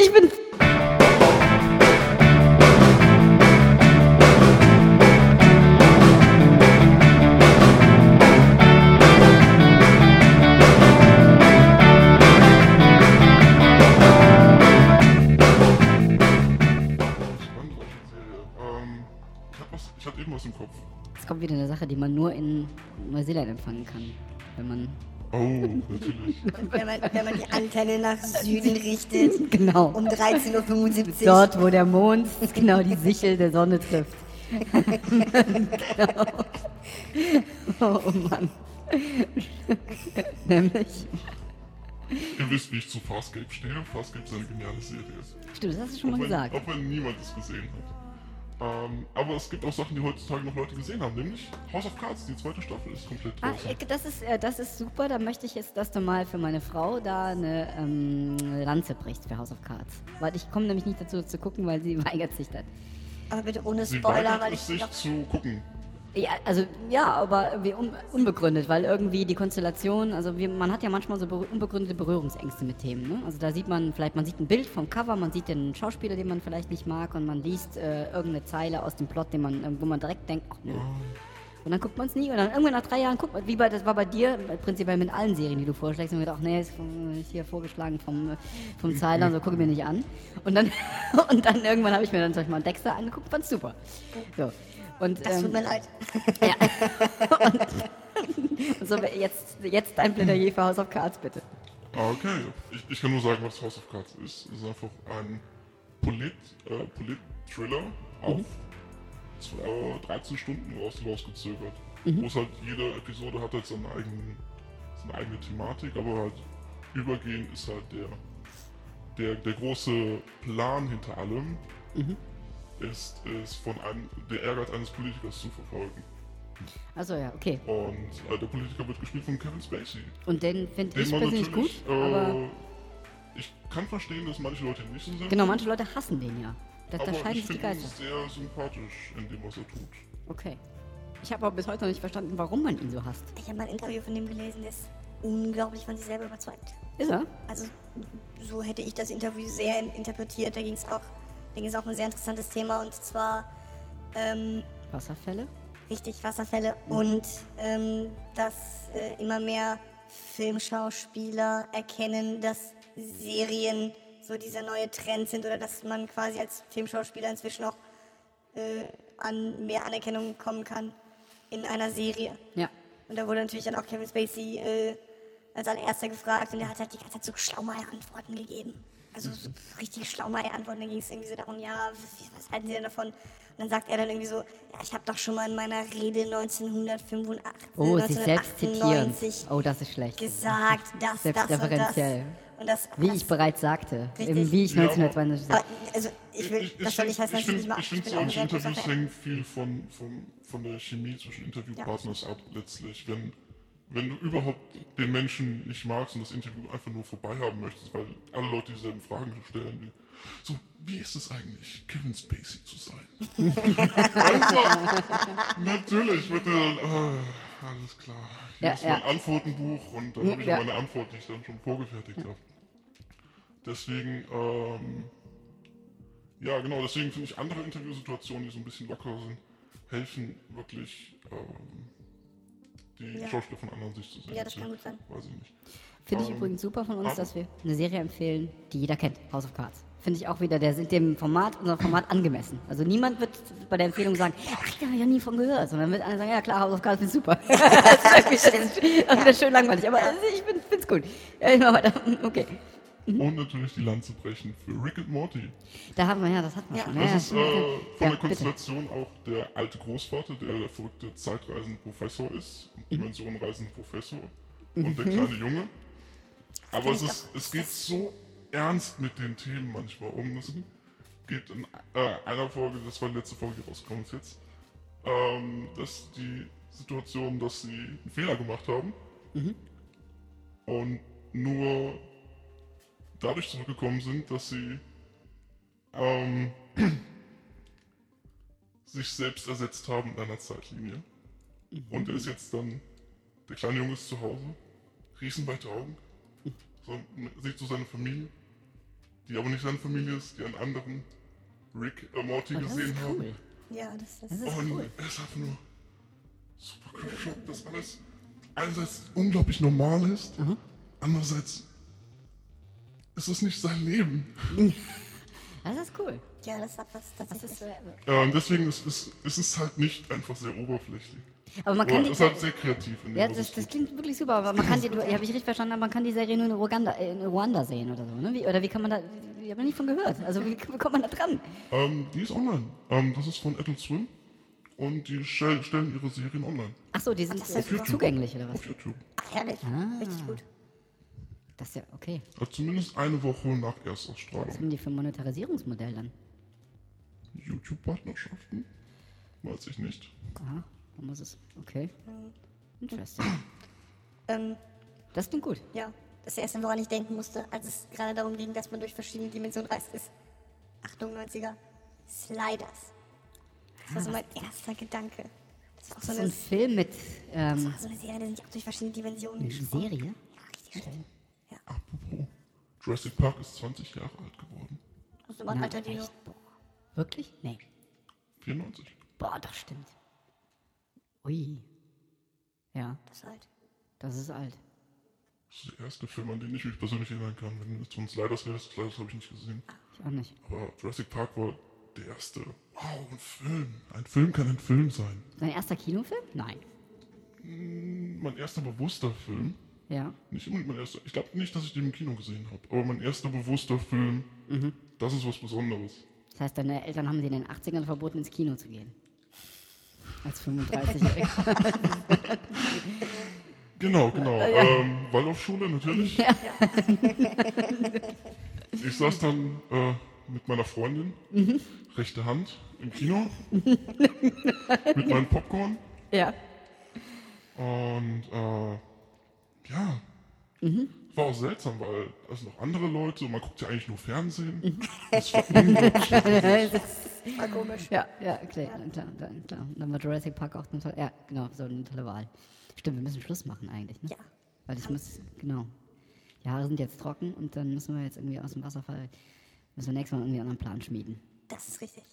ich bin. Ich, hab was, ich hatte eben was im Kopf. Es kommt wieder eine Sache, die man nur in Neuseeland empfangen kann. Wenn man. Oh, natürlich. Wenn man, wenn man die Antenne nach Süden richtet, Genau. um 13.75 Uhr. Dort, wo der Mond genau die Sichel der Sonne trifft. genau. Oh Mann. Nämlich. Ihr wisst, wie ich zu Farscape stehe. Farscape ist eine geniale Serie. Stimmt, das hast du schon mal wenn, gesagt. auch wenn niemand es gesehen hat. Ähm, aber es gibt auch Sachen, die heutzutage noch Leute gesehen haben, nämlich House of Cards, die zweite Staffel ist komplett Ah, draußen. ich- das ist, äh, das ist super. Da möchte ich jetzt, dass du mal für meine Frau da eine ähm, Lanze brichst für House of Cards. Weil ich komme nämlich nicht dazu zu gucken, weil sie weigert sich dann. Aber bitte ohne Sie Spoiler, weigert weil es ich sich noch zu gucken. Ja, also ja, aber irgendwie un unbegründet, weil irgendwie die Konstellation, also wir, man hat ja manchmal so unbegründete Berührungsängste mit Themen. Ne? Also da sieht man vielleicht, man sieht ein Bild vom Cover, man sieht den Schauspieler, den man vielleicht nicht mag und man liest äh, irgendeine Zeile aus dem Plot, den man, äh, wo man direkt denkt, ach nö. Und dann guckt man es nie und dann irgendwann nach drei Jahren guckt man, wie bei, das war bei dir, äh, prinzipiell mit allen Serien, die du vorschlägst, und gedacht, ach nee, ist, hier vorgeschlagen vom, äh, vom Zeiler, so gucke ich mir nicht an. Und dann, und dann irgendwann habe ich mir dann zum Beispiel mal Dexter angeguckt, fand's super. So. Und, Das tut ähm, mir leid. und so, jetzt, jetzt dein Plädoyer für House of Cards, bitte. Okay, ich, ich kann nur sagen, was House of Cards ist. Es ist einfach ein Polit, äh, Polit-Thriller auf zwei, äh, 13 Stunden raus, rausgezögert. Wo es halt jede Episode hat halt seine, eigenen, seine eigene Thematik, aber halt übergehend ist halt der, der, der große Plan hinter allem, ist, ist von einem, der Ehrgeiz eines Politikers zu verfolgen. Achso, ja, okay. Und äh, der Politiker wird gespielt von Kevin Spacey. Und den finde ich persönlich gut, natürlich, aber äh, ich kann verstehen, dass manche Leute ihn nicht so sind. genau, manche Leute hassen den ja. Da, da aber scheiden ich sich die finde ihn Geister. sehr sympathisch in dem, was er tut. Okay. Ich habe aber bis heute noch nicht verstanden, warum man ihn so hasst. Ich habe mal ein Interview von dem gelesen, der ist unglaublich von sich selber überzeugt. Ist er? Also so hätte ich das Interview sehr in- interpretiert. Da ging es auch, ging es auch ein sehr interessantes Thema und zwar ähm, Wasserfälle? richtig Wasserfälle und ähm, dass äh, immer mehr Filmschauspieler erkennen, dass Serien so dieser neue Trend sind oder dass man quasi als Filmschauspieler inzwischen auch äh, an mehr Anerkennung kommen kann in einer Serie. Ja. Und da wurde natürlich dann auch Kevin Spacey äh, als allererster gefragt und der hat halt die ganze Zeit so schlaumeier Antworten gegeben. Also so richtig schlaumeier Antworten. Da ging es irgendwie so darum, ja, was, was halten Sie denn davon? Und dann sagt er dann irgendwie so, ja, ich habe doch schon mal in meiner Rede 1985, Oh, sich selbst zitieren. 1998 Oh, das ist schlecht. gesagt, dass das und das. Und das, Wie das, ich bereits sagte. Eben wie ich Ja, aber- 1992 aber, sagte. also ich will, das soll heißen, dass ich find- nicht mag. ich finde, solche Interviews hängen viel von, von, von der Chemie zwischen Interviewpartners ab, letztlich. Wenn, wenn du überhaupt den Menschen nicht magst und das Interview einfach nur vorbei haben möchtest, weil alle Leute dieselben Fragen stellen, wie, so, wie ist es eigentlich, Kevin Spacey zu sein? einfach, natürlich, wird er dann, ah, alles klar. Hier Ja, ist ja. mein Antwortenbuch und dann habe ich Ja. meine Antwort, die ich dann schon vorgefertigt habe. Deswegen, ähm, ja, genau, deswegen finde ich andere Interviewsituationen, die so ein bisschen lockerer sind, helfen wirklich, ähm, die Ja. Schauspieler von anderen Sicht zu sehen. Ja, das kann Deswegen gut sein. Weiß ich nicht. Finde ich Ähm, übrigens super von uns, dass wir eine Serie empfehlen, die jeder kennt. House of Cards. Finde ich auch wieder, der sind dem Format, unserem Format angemessen. Also niemand wird bei der Empfehlung sagen, ach, da habe ich ja nie von gehört, sondern wird einer sagen, ja klar, House of Cards ist super. das ist schön, ist schön langweilig, aber also, ich finde es gut. Ja, ich mach weiter. Okay. Mhm. Und natürlich die Lanze brechen für Rick and Morty. Da haben wir, ja, das hatten wir Ja. schon. Das ja, ist ja, äh, von ja, der bitte. Konstellation auch der alte Großvater, der der verrückte zeitreisende Professor ist, Mhm. dimensionenreisende Professor und der kleine Junge. Aber es, ist, es geht so ernst mit den Themen manchmal um. Es geht in äh, einer Folge, das war die letzte Folge, die rausgekommen ist jetzt, ähm, dass die Situation, dass sie einen Fehler gemacht haben und nur dadurch zurückgekommen sind, dass sie ähm, sich selbst ersetzt haben in einer Zeitlinie. Und er ist jetzt dann, der kleine Junge ist zu Hause, riesenweite Augen, so, sieht so seine Familie die aber nicht seine Familie ist, die einen anderen Rick äh, Morty Oh, das gesehen ist haben. cool. Ja, das, das, Das ist Und cool. er ist einfach nur super geschockt, dass alles einerseits unglaublich normal ist, andererseits ist es nicht sein Leben. Das ist cool. ja, das hat was Das tatsächlich. ist, äh, Ja, und deswegen ist, ist, ist es halt nicht einfach sehr oberflächlich. aber man kann es die, ist halt sehr kreativ. In dem, ja, das, das klingt wirklich super, aber man kann die, habe ich richtig verstanden, aber man kann die Serie nur in Ruanda, in Ruanda sehen oder so, ne? Wie, oder wie kann man da, ich habe noch nicht von gehört. Also wie, wie kommt man da dran? Ähm, die ist online. Ähm, das ist von Adult Swim. Und die stell, stellen ihre Serien online. Ach so, die sind das ist zugänglich oder was? Auf YouTube. Ach, herrlich. Ah. Richtig gut. Das ist ja okay. Also zumindest eine Woche nach Was Erstausstrahlung. haben die für ein Monetarisierungsmodell dann? YouTube-Partnerschaften? Weiß ich nicht. Aha, dann muss es. Okay. Hm. Interesting. Ähm, Das klingt gut. ja, das erste, woran ich denken musste, als es gerade darum ging, dass man durch verschiedene Dimensionen reist, ist. Achtung, 90er. Sliders. Das war so mein erster Gedanke. Das war auch so So ein Film mit ähm, war so eine Serie, die sich auch durch verschiedene Dimensionen eine Serie. Ja, richtig schön. Jurassic Park ist 20 Jahre alt geworden. Aus dem Alter, die echt? Boah. Wirklich? Nee. 94. Boah, doch stimmt. Ui. Ja, Das ist halt. das ist alt. Das ist der erste Film, an den ich mich persönlich erinnern kann. Wenn du jetzt von Sliders redest, Sliders habe ich nicht gesehen. Ich auch nicht. Aber Jurassic Park war der erste. Wow, ein Film. Ein Film kann ein Film sein. Dein erster Kinofilm? Nein. Mein erster bewusster Film. Ja. Nicht unbedingt mein erster. Ich glaube nicht, dass ich den im Kino gesehen habe. Aber mein erster bewusster Film. Das ist was Besonderes. Das heißt, deine Eltern haben dir in den 80ern verboten, ins Kino zu gehen. Als 35-Jähriger. Genau, genau. Ähm, Waldorfschule natürlich. ich saß dann äh, mit meiner Freundin, rechte Hand, im Kino. mit meinem Popcorn. ja. Und äh, ja, war auch seltsam, weil es noch andere Leute und man guckt ja eigentlich nur Fernsehen. Das war komisch. Ja, ja, klar, klar, klar, klar. Dann war Jurassic Park auch eine tolle, ja, genau, so eine tolle Wahl. Stimmt, wir müssen Schluss machen eigentlich, ne? Ja. Weil ich muss, genau. Die Haare sind jetzt trocken und dann müssen wir jetzt irgendwie aus dem Wasserfall, müssen wir nächstes Mal irgendwie einen anderen Plan schmieden. Das ist richtig.